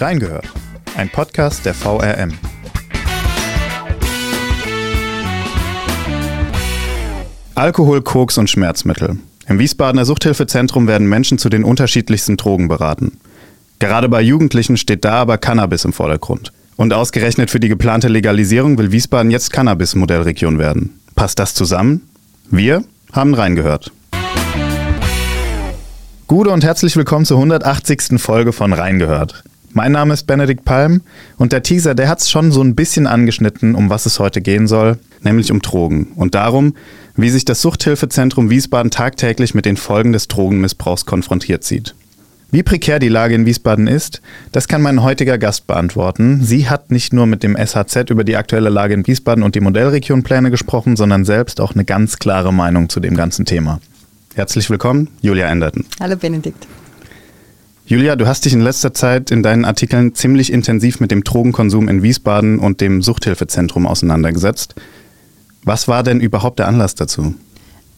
Reingehört, ein Podcast der VRM. Alkohol, Koks und Schmerzmittel. Im Wiesbadener Suchthilfezentrum werden Menschen zu den unterschiedlichsten Drogen beraten. Gerade bei Jugendlichen steht da aber Cannabis im Vordergrund. Und ausgerechnet für die geplante Legalisierung will Wiesbaden jetzt Cannabis-Modellregion werden. Passt das zusammen? Wir haben reingehört. Gute und herzlich willkommen zur 180. Folge von Reingehört. Mein Name ist Benedikt Palm und der Teaser, der hat es schon so ein bisschen angeschnitten, um was es heute gehen soll, nämlich um Drogen und darum, wie sich das Suchthilfezentrum Wiesbaden tagtäglich mit den Folgen des Drogenmissbrauchs konfrontiert sieht. Wie prekär die Lage in Wiesbaden ist, das kann mein heutiger Gast beantworten. Sie hat nicht nur mit dem SHZ über die aktuelle Lage in Wiesbaden und die Modellregionpläne gesprochen, sondern selbst auch eine ganz klare Meinung zu dem ganzen Thema. Herzlich willkommen, Julia Enderton. Hallo Benedikt. Julia, du hast dich in letzter Zeit in deinen Artikeln ziemlich intensiv mit dem Drogenkonsum in Wiesbaden und dem Suchthilfezentrum auseinandergesetzt. Was war denn überhaupt der Anlass dazu?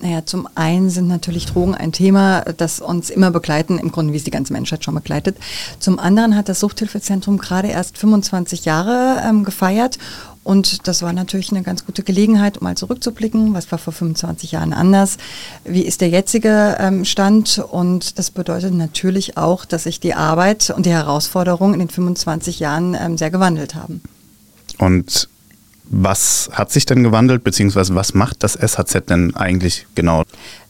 Naja, zum einen sind natürlich Drogen ein Thema, das uns immer begleiten, im Grunde wie es die ganze Menschheit schon begleitet. Zum anderen hat das Suchthilfezentrum gerade erst 25 Jahre ähm, gefeiert und das war natürlich eine ganz gute Gelegenheit, um mal zurückzublicken, was war vor 25 Jahren anders, wie ist der jetzige ähm, Stand und das bedeutet natürlich auch, dass sich die Arbeit und die Herausforderungen in den 25 Jahren ähm, sehr gewandelt haben. Und was hat sich denn gewandelt, beziehungsweise was macht das SHZ denn eigentlich genau?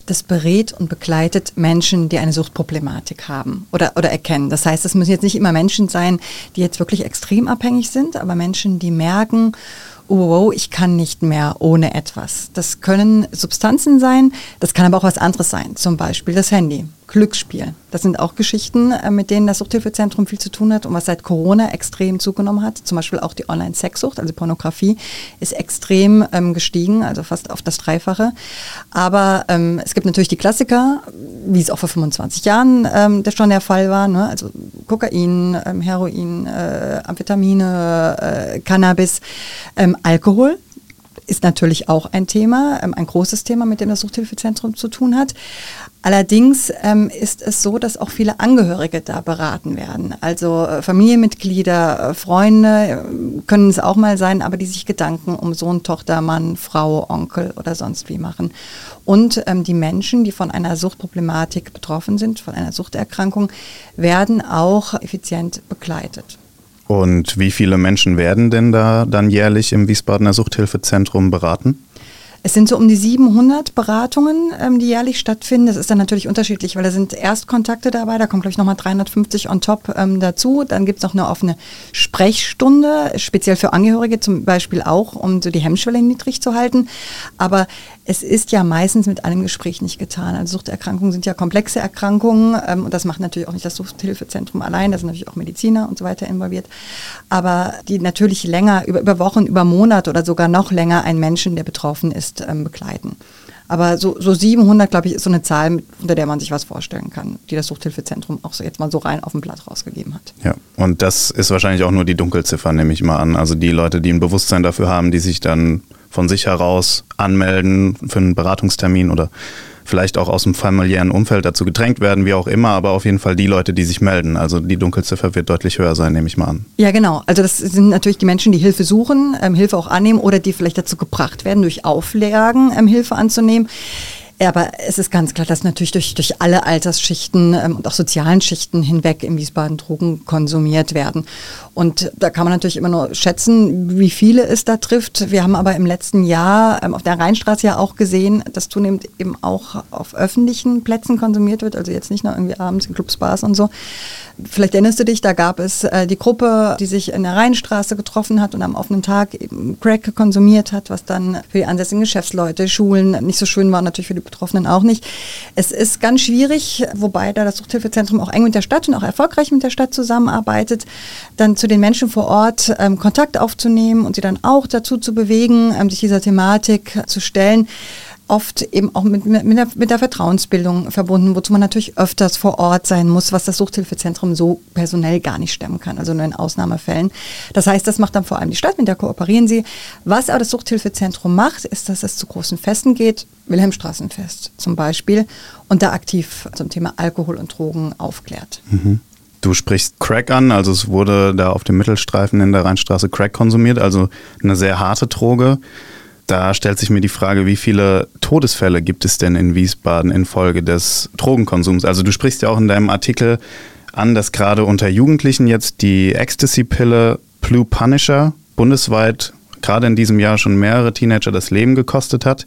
Das berät und begleitet Menschen, die eine Suchtproblematik haben oder, oder erkennen. Das heißt, es müssen jetzt nicht immer Menschen sein, die jetzt wirklich extrem abhängig sind, aber Menschen, die merken, oh, wow, ich kann nicht mehr ohne etwas. Das können Substanzen sein, das kann aber auch was anderes sein, zum Beispiel das Handy. Glücksspiel. Das sind auch Geschichten, äh, mit denen das Suchthilfezentrum viel zu tun hat und was seit Corona extrem zugenommen hat. Zum Beispiel auch die Online-Sexsucht, also Pornografie, ist extrem ähm, gestiegen, also fast auf das Dreifache. Aber ähm, es gibt natürlich die Klassiker, wie es auch vor 25 Jahren ähm, das schon der Fall war. Ne? Also Kokain, ähm, Heroin, äh, Amphetamine, äh, Cannabis, ähm, Alkohol ist natürlich auch ein Thema, ähm, ein großes Thema, mit dem das Suchthilfezentrum zu tun hat. Allerdings ähm, ist es so, dass auch viele Angehörige da beraten werden. Also äh, Familienmitglieder, äh, Freunde äh, können es auch mal sein, aber die sich Gedanken um Sohn, Tochter, Mann, Frau, Onkel oder sonst wie machen. Und ähm, die Menschen, die von einer Suchtproblematik betroffen sind, von einer Suchterkrankung, werden auch effizient begleitet. Und wie viele Menschen werden denn da dann jährlich im Wiesbadener Suchthilfezentrum beraten? Es sind so um die 700 Beratungen, ähm, die jährlich stattfinden. Das ist dann natürlich unterschiedlich, weil da sind Erstkontakte dabei, da kommen, glaube ich, nochmal 350 on top ähm, dazu. Dann gibt es noch eine offene Sprechstunde, speziell für Angehörige zum Beispiel auch, um so die Hemmschwelle niedrig zu halten. Aber es ist ja meistens mit einem Gespräch nicht getan. Also Suchterkrankungen sind ja komplexe Erkrankungen ähm, und das macht natürlich auch nicht das Suchthilfezentrum allein, da sind natürlich auch Mediziner und so weiter involviert. Aber die natürlich länger, über, über Wochen, über Monate oder sogar noch länger einen Menschen, der betroffen ist, ähm, begleiten. Aber so, so 700, glaube ich, ist so eine Zahl, unter der man sich was vorstellen kann, die das Suchthilfezentrum auch so jetzt mal so rein auf dem Blatt rausgegeben hat. Ja, und das ist wahrscheinlich auch nur die Dunkelziffer, nehme ich mal an. Also die Leute, die ein Bewusstsein dafür haben, die sich dann von sich heraus anmelden für einen Beratungstermin oder vielleicht auch aus dem familiären Umfeld dazu gedrängt werden, wie auch immer, aber auf jeden Fall die Leute, die sich melden. Also die Dunkelziffer wird deutlich höher sein, nehme ich mal an. Ja, genau. Also das sind natürlich die Menschen, die Hilfe suchen, ähm, Hilfe auch annehmen oder die vielleicht dazu gebracht werden, durch Auflagen ähm, Hilfe anzunehmen. Ja, aber es ist ganz klar, dass natürlich durch, durch alle Altersschichten ähm, und auch sozialen Schichten hinweg in Wiesbaden Drogen konsumiert werden. Und da kann man natürlich immer nur schätzen, wie viele es da trifft. Wir haben aber im letzten Jahr ähm, auf der Rheinstraße ja auch gesehen, dass zunehmend eben auch auf öffentlichen Plätzen konsumiert wird, also jetzt nicht nur irgendwie abends in Clubs, Bars und so. Vielleicht erinnerst du dich, da gab es äh, die Gruppe, die sich in der Rheinstraße getroffen hat und am offenen Tag eben Crack konsumiert hat, was dann für die ansässigen Geschäftsleute, Schulen nicht so schön war, natürlich für die Betroffenen auch nicht. Es ist ganz schwierig, wobei da das Suchthilfezentrum auch eng mit der Stadt und auch erfolgreich mit der Stadt zusammenarbeitet, dann zu den Menschen vor Ort ähm, Kontakt aufzunehmen und sie dann auch dazu zu bewegen, ähm, sich dieser Thematik zu stellen oft eben auch mit, mit, der, mit der Vertrauensbildung verbunden, wozu man natürlich öfters vor Ort sein muss, was das Suchthilfezentrum so personell gar nicht stemmen kann, also nur in Ausnahmefällen. Das heißt, das macht dann vor allem die Stadt, mit der kooperieren sie. Was aber das Suchthilfezentrum macht, ist, dass es zu großen Festen geht, Wilhelmstraßenfest zum Beispiel, und da aktiv zum Thema Alkohol und Drogen aufklärt. Mhm. Du sprichst Crack an, also es wurde da auf dem Mittelstreifen in der Rheinstraße Crack konsumiert, also eine sehr harte Droge. Da stellt sich mir die Frage, wie viele Todesfälle gibt es denn in Wiesbaden infolge des Drogenkonsums? Also du sprichst ja auch in deinem Artikel an, dass gerade unter Jugendlichen jetzt die Ecstasy-Pille Blue Punisher bundesweit gerade in diesem Jahr schon mehrere Teenager das Leben gekostet hat.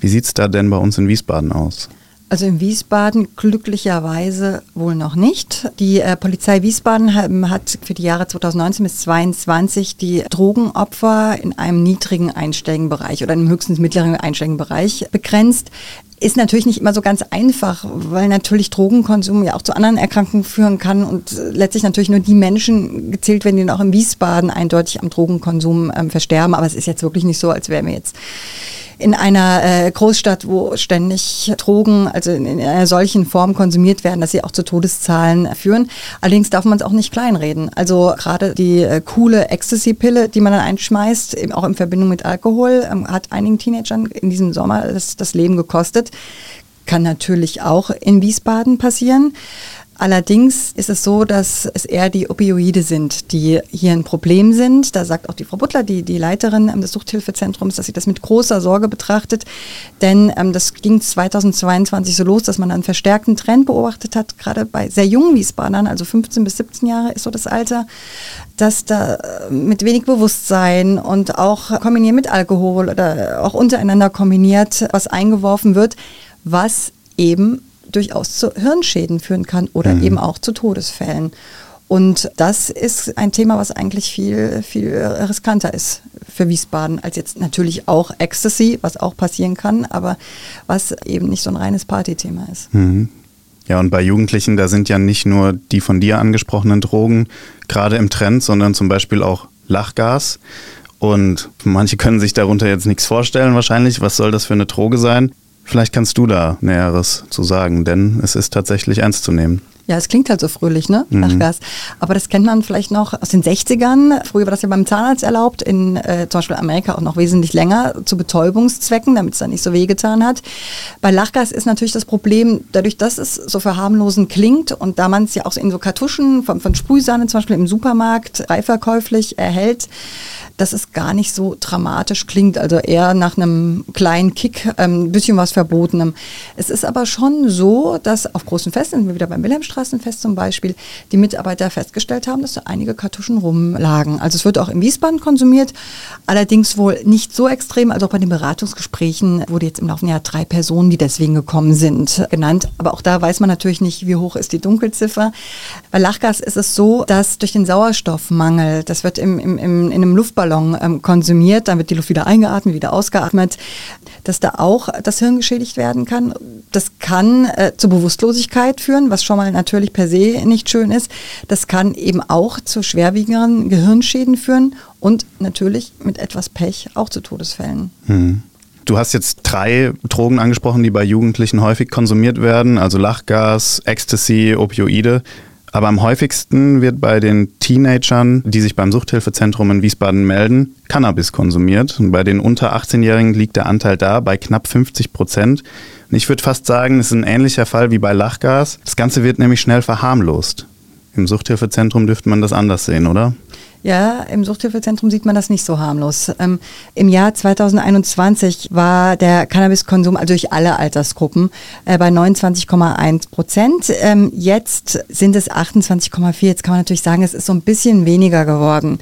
Wie sieht es da denn bei uns in Wiesbaden aus? Also in Wiesbaden glücklicherweise wohl noch nicht. Die äh, Polizei Wiesbaden hat für die Jahre 2019 bis 2022 die Drogenopfer in einem niedrigen einstelligen Bereich oder einem höchstens mittleren einstelligen Bereich begrenzt ist natürlich nicht immer so ganz einfach, weil natürlich Drogenkonsum ja auch zu anderen Erkrankungen führen kann und letztlich natürlich nur die Menschen gezählt werden, die auch in Wiesbaden eindeutig am Drogenkonsum ähm, versterben. Aber es ist jetzt wirklich nicht so, als wären wir jetzt in einer äh, Großstadt, wo ständig Drogen, also in, in, einer solchen Form konsumiert werden, dass sie auch zu Todeszahlen führen. Allerdings darf man es auch nicht kleinreden. Also gerade die äh, coole Ecstasy-Pille, die man dann einschmeißt, auch in Verbindung mit Alkohol, ähm, hat einigen Teenagern in diesem Sommer das, das Leben gekostet. Kann natürlich auch in Wiesbaden passieren. Allerdings ist es so, dass es eher die Opioide sind, die hier ein Problem sind. Da sagt auch die Frau Butler, die, die Leiterin des Suchthilfezentrums, dass sie das mit großer Sorge betrachtet. Denn ähm, das ging 2022 so los, dass man einen verstärkten Trend beobachtet hat, gerade bei sehr jungen Wiesbadern, also 15 bis 17 Jahre ist so das Alter, dass da äh, mit wenig Bewusstsein und auch kombiniert mit Alkohol oder auch untereinander kombiniert was eingeworfen wird, was eben durchaus zu Hirnschäden führen kann oder mhm. eben auch zu Todesfällen. Und das ist ein Thema, was eigentlich viel, viel riskanter ist für Wiesbaden als jetzt natürlich auch Ecstasy, was auch passieren kann, aber was eben nicht so ein reines Partythema ist. Mhm. Ja, und bei Jugendlichen, da sind ja nicht nur die von dir angesprochenen Drogen gerade im Trend, sondern zum Beispiel auch Lachgas. Und manche können sich darunter jetzt nichts vorstellen wahrscheinlich. Was soll das für eine Droge sein? Vielleicht kannst du da Näheres zu sagen, denn es ist tatsächlich ernst zu nehmen. Ja, es klingt halt so fröhlich, ne? Mhm. Lachgas. Aber das kennt man vielleicht noch aus den 60ern. Früher war das ja beim Zahnarzt erlaubt, in äh, zum Beispiel Amerika auch noch wesentlich länger zu Betäubungszwecken, damit es dann nicht so wehgetan hat. Bei Lachgas ist natürlich das Problem, dadurch, dass es so verharmlosend klingt und da man es ja auch in so Kartuschen von, von Sprühsahne zum Beispiel im Supermarkt frei verkäuflich erhält, dass es gar nicht so dramatisch klingt, also eher nach einem kleinen Kick, ähm, ein bisschen was Verbotenem. Es ist aber schon so, dass auf großen Festen, sind wir wieder beim Wilhelmstraßenfest zum Beispiel, die Mitarbeiter festgestellt haben, dass da einige Kartuschen rumlagen. Also es wird auch im Wiesbaden konsumiert, allerdings wohl nicht so extrem, also auch bei den Beratungsgesprächen wurde jetzt im Laufe Jahr drei Personen, die deswegen gekommen sind, genannt. Aber auch da weiß man natürlich nicht, wie hoch ist die Dunkelziffer. Bei Lachgas ist es so, dass durch den Sauerstoffmangel, das wird im, im, im, in einem Luftballon Luftballon ähm, konsumiert, dann wird die Luft wieder eingeatmet, wieder ausgeatmet, dass da auch das Hirn geschädigt werden kann. Das kann äh, zu Bewusstlosigkeit führen, was schon mal natürlich per se nicht schön ist. Das kann eben auch zu schwerwiegenderen Gehirnschäden führen und natürlich mit etwas Pech auch zu Todesfällen. Hm. Du hast jetzt drei Drogen angesprochen, die bei Jugendlichen häufig konsumiert werden, also Lachgas, Ecstasy, Opioide. Aber am häufigsten wird bei den Teenagern, die sich beim Suchthilfezentrum in Wiesbaden melden, Cannabis konsumiert. Und bei den unter 18-Jährigen liegt der Anteil da bei knapp 50 Prozent. Und ich würde fast sagen, es ist ein ähnlicher Fall wie bei Lachgas. Das Ganze wird nämlich schnell verharmlost. Im Suchthilfezentrum dürfte man das anders sehen, oder? Ja, im Suchthilfezentrum sieht man das nicht so harmlos. Ähm, Im Jahr 2021 war der Cannabiskonsum also durch alle Altersgruppen äh, bei 29,1 Prozent. Ähm, jetzt sind es 28,4. Jetzt kann man natürlich sagen, es ist so ein bisschen weniger geworden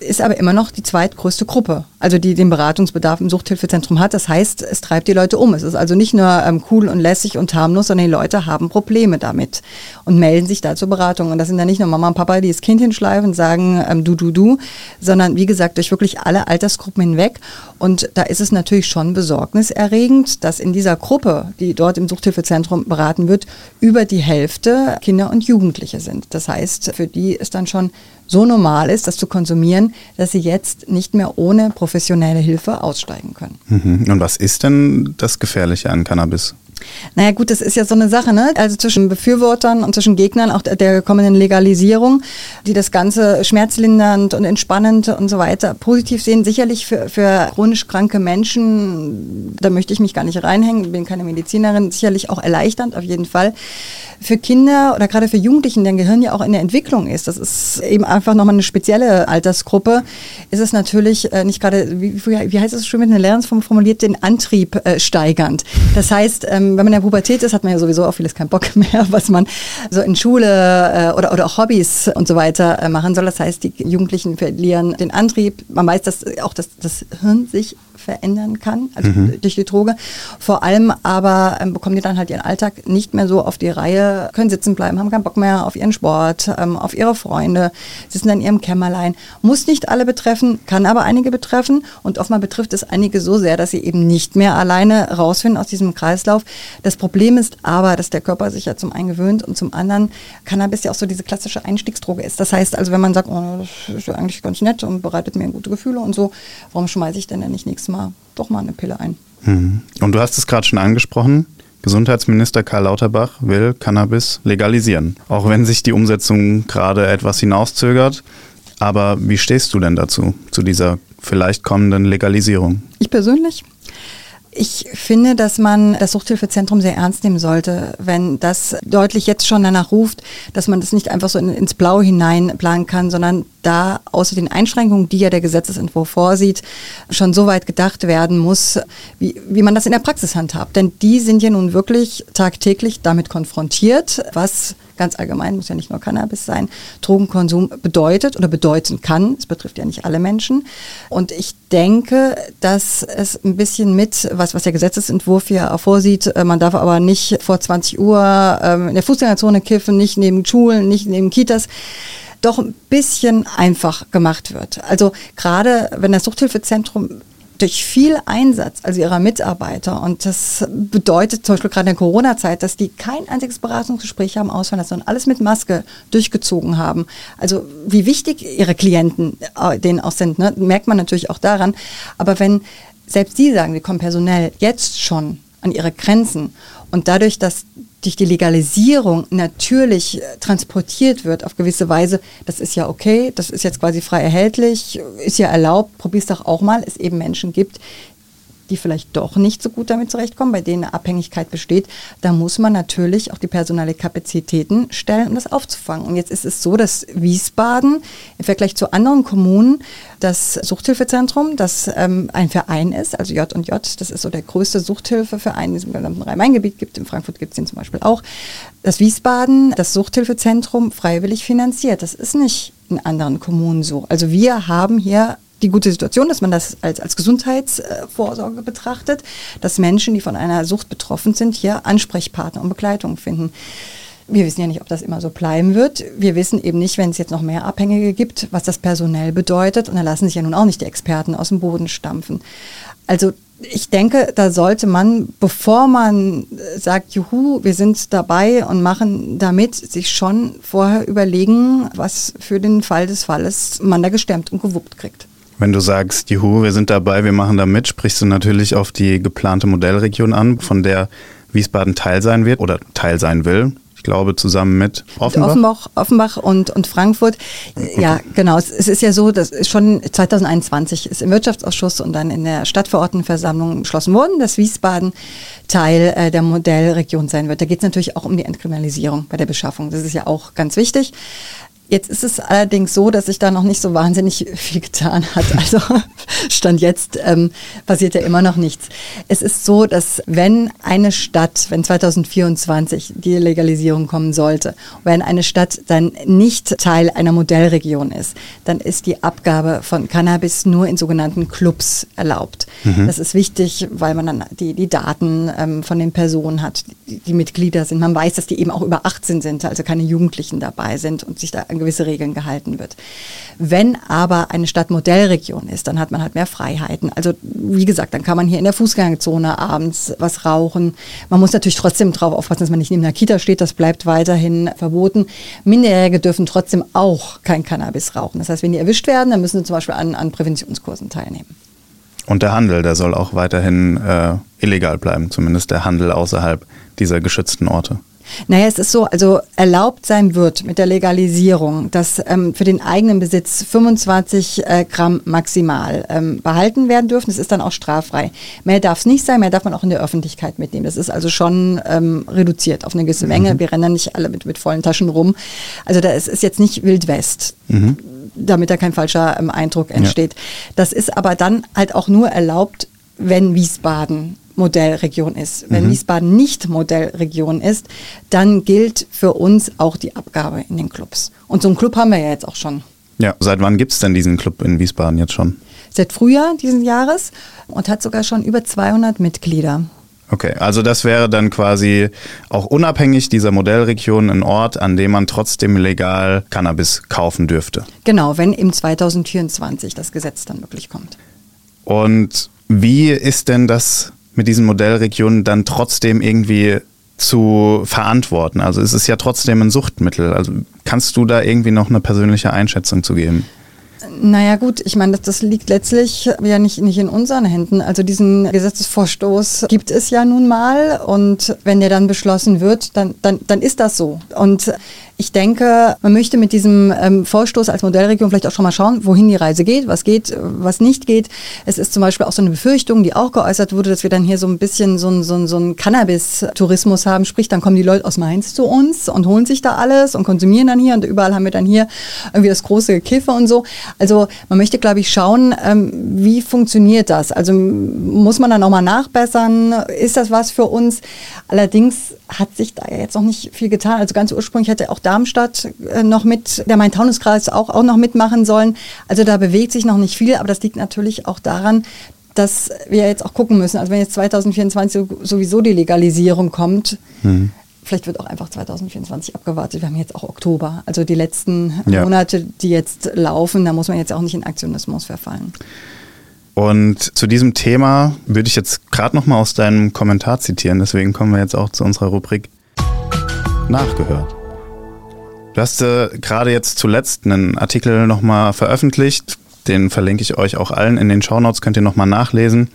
ist aber immer noch die zweitgrößte Gruppe, also die den Beratungsbedarf im Suchthilfezentrum hat. Das heißt, es treibt die Leute um. Es ist also nicht nur ähm, cool und lässig und harmlos, sondern die Leute haben Probleme damit und melden sich da zur Beratung. Und das sind dann nicht nur Mama und Papa, die das Kind hinschleifen und sagen ähm, du, du, du, sondern wie gesagt durch wirklich alle Altersgruppen hinweg. Und da ist es natürlich schon besorgniserregend, dass in dieser Gruppe, die dort im Suchthilfezentrum beraten wird, über die Hälfte Kinder und Jugendliche sind. Das heißt, für die ist dann schon so normal ist, das zu konsumieren, dass sie jetzt nicht mehr ohne professionelle Hilfe aussteigen können. Mhm. Und was ist denn das Gefährliche an Cannabis? Naja gut, das ist ja so eine Sache, ne? Also zwischen Befürwortern und zwischen Gegnern auch der kommenden Legalisierung, die das Ganze schmerzlindernd und entspannend und so weiter positiv sehen. Sicherlich für, für chronisch kranke Menschen, da möchte ich mich gar nicht reinhängen, bin keine Medizinerin, sicherlich auch erleichternd auf jeden Fall. Für Kinder oder gerade für Jugendlichen, deren Gehirn ja auch in der Entwicklung ist, das ist eben einfach nochmal eine spezielle Altersgruppe, ist es natürlich äh, nicht gerade, wie, wie heißt es schon mit einer Lernform formuliert, den Antrieb äh, steigernd. Das heißt, ähm, wenn man in der Pubertät ist, hat man ja sowieso auf vieles keinen Bock mehr, was man so in Schule äh, oder, oder auch Hobbys und so weiter äh, machen soll. Das heißt, die Jugendlichen verlieren den Antrieb. Man weiß, dass auch das, das Hirn sich verändern kann, also mhm. durch die Droge. Vor allem aber ähm, bekommen die dann halt ihren Alltag nicht mehr so auf die Reihe, können sitzen bleiben, haben keinen Bock mehr auf ihren Sport, ähm, auf ihre Freunde, sitzen dann in ihrem Kämmerlein. Muss nicht alle betreffen, kann aber einige betreffen und oftmals betrifft es einige so sehr, dass sie eben nicht mehr alleine rausfinden aus diesem Kreislauf. Das Problem ist aber, dass der Körper sich ja zum einen gewöhnt und zum anderen Cannabis ja auch so diese klassische Einstiegsdroge ist. Das heißt also, wenn man sagt, oh, das ist ja eigentlich ganz nett und bereitet mir gute Gefühle und so, warum schmeiße ich denn denn nicht nächstes Mal doch mal eine Pille ein? Mhm. Und du hast es gerade schon angesprochen. Gesundheitsminister Karl Lauterbach will Cannabis legalisieren, auch wenn sich die Umsetzung gerade etwas hinauszögert. Aber wie stehst du denn dazu, zu dieser vielleicht kommenden Legalisierung? Ich persönlich ich finde, dass man das Suchthilfezentrum sehr ernst nehmen sollte, wenn das deutlich jetzt schon danach ruft, dass man das nicht einfach so in, ins Blau hinein planen kann, sondern da außer den Einschränkungen, die ja der Gesetzesentwurf vorsieht, schon so weit gedacht werden muss, wie, wie man das in der Praxis handhabt. Denn die sind ja nun wirklich tagtäglich damit konfrontiert, was ganz allgemein, muss ja nicht nur Cannabis sein, Drogenkonsum bedeutet oder bedeuten kann. Es betrifft ja nicht alle Menschen. Und ich denke, dass es ein bisschen mit, was, was der Gesetzesentwurf hier vorsieht, äh, man darf aber nicht vor 20 Uhr ähm, in der Fußgängerzone kiffen, nicht neben Schulen, nicht neben Kitas, doch ein bisschen einfach gemacht wird. Also gerade wenn das Suchthilfezentrum durch viel Einsatz, also ihrer Mitarbeiter, und das bedeutet zum Beispiel gerade in der Corona-Zeit, dass die kein einziges Beratungsgespräch haben ausfallen lassen, sondern alles mit Maske durchgezogen haben. Also wie wichtig ihre Klienten äh, denen auch sind, ne, merkt man natürlich auch daran. Aber wenn selbst die sagen, wir kommen personell jetzt schon an ihre Grenzen und dadurch, dass durch die Legalisierung natürlich äh, transportiert wird auf gewisse Weise, das ist ja okay, das ist jetzt quasi frei erhältlich, ist ja erlaubt, probier's doch auch mal, es eben Menschen gibt, die vielleicht doch nicht so gut damit zurechtkommen, bei denen eine Abhängigkeit besteht, da muss man natürlich auch die personelle Kapazitäten stellen, um das aufzufangen. Und jetzt ist es so, dass Wiesbaden im Vergleich zu anderen Kommunen das Suchthilfezentrum, das ähm, ein Verein ist, also J&J, das ist so der größte Suchthilfeverein in diesem gesamten Rhein-Main-Gebiet gibt, in Frankfurt gibt es den zum Beispiel auch, dass Wiesbaden das Suchthilfezentrum freiwillig finanziert. Das ist nicht in anderen Kommunen so. Also wir haben hier die gute Situation, dass man das als, als Gesundheitsvorsorge betrachtet, dass Menschen, die von einer Sucht betroffen sind, hier Ansprechpartner und Begleitung finden. Wir wissen ja nicht, ob das immer so bleiben wird. Wir wissen eben nicht, wenn es jetzt noch mehr Abhängige gibt, was das personell bedeutet. Und da lassen sich ja nun auch nicht die Experten aus dem Boden stampfen. Also ich denke, da sollte man, bevor man sagt, juhu, wir sind dabei und machen damit, sich schon vorher überlegen, was für den Fall des Falles man da gestemmt und gewuppt kriegt. Wenn du sagst, juhu, wir sind dabei, wir machen da mit, sprichst du natürlich auf die geplante Modellregion an, von der Wiesbaden Teil sein wird oder Teil sein will. Ich glaube, zusammen mit Offenbach. Offenbach, Offenbach und, und Frankfurt. Okay. Ja, genau. Es, es, ist ja so, dass schon 2021 ist im Wirtschaftsausschuss und dann in der Stadtverordnetenversammlung beschlossen worden, dass Wiesbaden Teil äh, der Modellregion sein wird. Da geht es natürlich auch um die Entkriminalisierung bei der Beschaffung. Das ist ja auch ganz wichtig. Jetzt ist es allerdings so, dass sich da noch nicht so wahnsinnig viel getan hat. Also Stand jetzt ähm, passiert ja immer noch nichts. Es ist so, dass wenn eine Stadt, wenn 2024 die Legalisierung kommen sollte, wenn eine Stadt dann nicht Teil einer Modellregion ist, dann ist die Abgabe von Cannabis nur in sogenannten Clubs erlaubt. Mhm. Das ist wichtig, weil man dann die, die Daten ähm, von den Personen hat, die, die Mitglieder sind. Man weiß, dass die eben auch über 18 sind, also keine Jugendlichen dabei sind und sich da an gewisse Regeln gehalten wird. Wenn aber eine Stadt Modellregion ist, dann hat man halt mehr Freiheiten. Also wie gesagt, dann kann man hier in der Fußgängerzone abends was rauchen. Man muss natürlich trotzdem darauf aufpassen, dass man nicht neben einer Kita steht. Das bleibt weiterhin verboten. Minderjährige dürfen trotzdem auch kein Cannabis rauchen. Das heißt, wenn die erwischt werden, dann müssen sie zum Beispiel an, an Präventionskursen teilnehmen. Und der Handel, der soll auch weiterhin äh, illegal bleiben, zumindest der Handel außerhalb dieser geschützten Orte. Naja, es ist so, also erlaubt sein wird mit der Legalisierung, dass ähm, für den eigenen Besitz 25 äh, Gramm maximal ähm, behalten werden dürfen. Das ist dann auch straffrei. Mehr darf es nicht sein, mehr darf man auch in der Öffentlichkeit mitnehmen. Das ist also schon ähm, reduziert auf eine gewisse Menge. Mhm. Wir rennen nicht alle mit, mit vollen Taschen rum. Also da ist, ist jetzt nicht Wild West. Mhm. damit da kein falscher ähm, Eindruck entsteht. Ja. Das ist aber dann halt auch nur erlaubt, wenn Wiesbaden Modellregion ist. Wenn mhm. Wiesbaden nicht Modellregion ist, dann gilt für uns auch die Abgabe in den Clubs. Und so einen Club haben wir ja jetzt auch schon. Ja, seit wann gibt es denn diesen Club in Wiesbaden jetzt schon? Seit Frühjahr diesen Jahres und hat sogar schon über 200 Mitglieder. Okay, also das wäre dann quasi auch unabhängig dieser Modellregion ein Ort, an dem man trotzdem legal Cannabis kaufen dürfte. Genau, wenn im 2024 das Gesetz dann wirklich kommt. Und wie ist denn das mit diesen Modellregionen dann trotzdem irgendwie zu verantworten? Also es ist ja trotzdem ein Suchtmittel. Also kannst du da irgendwie noch eine persönliche Einschätzung zu geben? Naja gut, ich meine, das, liegt letztlich ja nicht, nicht in unseren Händen. Also diesen Gesetzesvorstoß gibt es ja nun mal und wenn der dann beschlossen wird, dann, dann, dann ist das so. Und ich denke, man möchte mit diesem ähm, Vorstoß als Modellregion vielleicht auch schon mal schauen, wohin die Reise geht, was geht, was nicht geht. Es ist zum Beispiel auch so eine Befürchtung, die auch geäußert wurde, dass wir dann hier so ein bisschen so ein, so so ein Cannabis-Tourismus haben. Sprich, dann kommen die Leute aus Mainz zu uns und holen sich da alles und konsumieren dann hier und überall haben wir dann hier irgendwie das große Kiffer und so. Also man möchte, glaube ich, schauen, ähm, wie funktioniert das? Also muss man dann auch mal nachbessern? Ist das was für uns? Allerdings hat sich da jetzt noch nicht viel getan. Also ganz ursprünglich hätte auch Darmstadt äh, noch mit, der Main-Taunus-Kreis auch, auch noch mitmachen sollen. Also da bewegt sich noch nicht viel, aber das liegt natürlich auch daran, dass wir jetzt auch gucken müssen. Also wenn jetzt 2024 sowieso die Legalisierung kommt, mhm. vielleicht wird auch einfach 2024 abgewartet. Wir haben jetzt auch Oktober. Also die letzten ja. Monate, die jetzt laufen, da muss man jetzt auch nicht in Aktionismus verfallen. Und zu diesem Thema würde ich jetzt gerade noch mal aus deinem Kommentar zitieren. Deswegen kommen wir jetzt auch zu unserer Rubrik Nachgehört. Du hast äh, gerade jetzt zuletzt einen Artikel noch mal veröffentlicht. Den verlinke ich euch auch allen in den Shownotes. Könnt ihr noch mal nachlesen.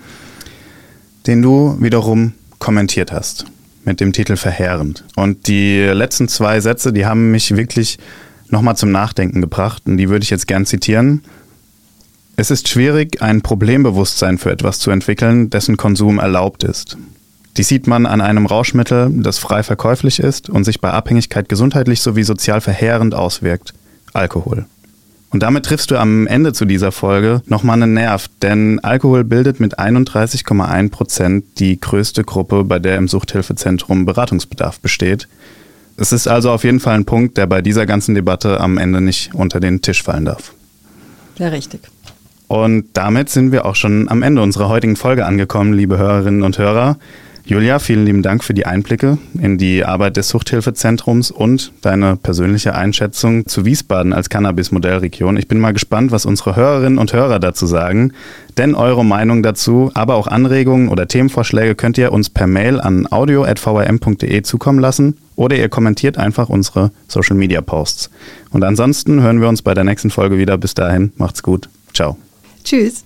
Den du wiederum kommentiert hast mit dem Titel Verheerend. Und die letzten zwei Sätze, die haben mich wirklich noch mal zum Nachdenken gebracht. Und die würde ich jetzt gern zitieren. Es ist schwierig, ein Problembewusstsein für etwas zu entwickeln, dessen Konsum erlaubt ist. Dies sieht man an einem Rauschmittel, das frei verkäuflich ist und sich bei Abhängigkeit gesundheitlich sowie sozial verheerend auswirkt. Alkohol. Und damit triffst du am Ende zu dieser Folge nochmal einen Nerv, denn Alkohol bildet mit 31,1 Prozent die größte Gruppe, bei der im Suchthilfezentrum Beratungsbedarf besteht. Es ist also auf jeden Fall ein Punkt, der bei dieser ganzen Debatte am Ende nicht unter den Tisch fallen darf. Ja, richtig. Und damit sind wir auch schon am Ende unserer heutigen Folge angekommen, liebe Hörerinnen und Hörer. Julia, vielen lieben Dank für die Einblicke in die Arbeit des Suchthilfezentrums und deine persönliche Einschätzung zu Wiesbaden als Cannabis-Modellregion. Ich bin mal gespannt, was unsere Hörerinnen und Hörer dazu sagen. Denn eure Meinung dazu, aber auch Anregungen oder Themenvorschläge könnt ihr uns per Mail an audio.vrm.de zukommen lassen oder ihr kommentiert einfach unsere Social-Media-Posts. Und ansonsten hören wir uns bei der nächsten Folge wieder. Bis dahin, macht's gut. Ciao. Tschüss.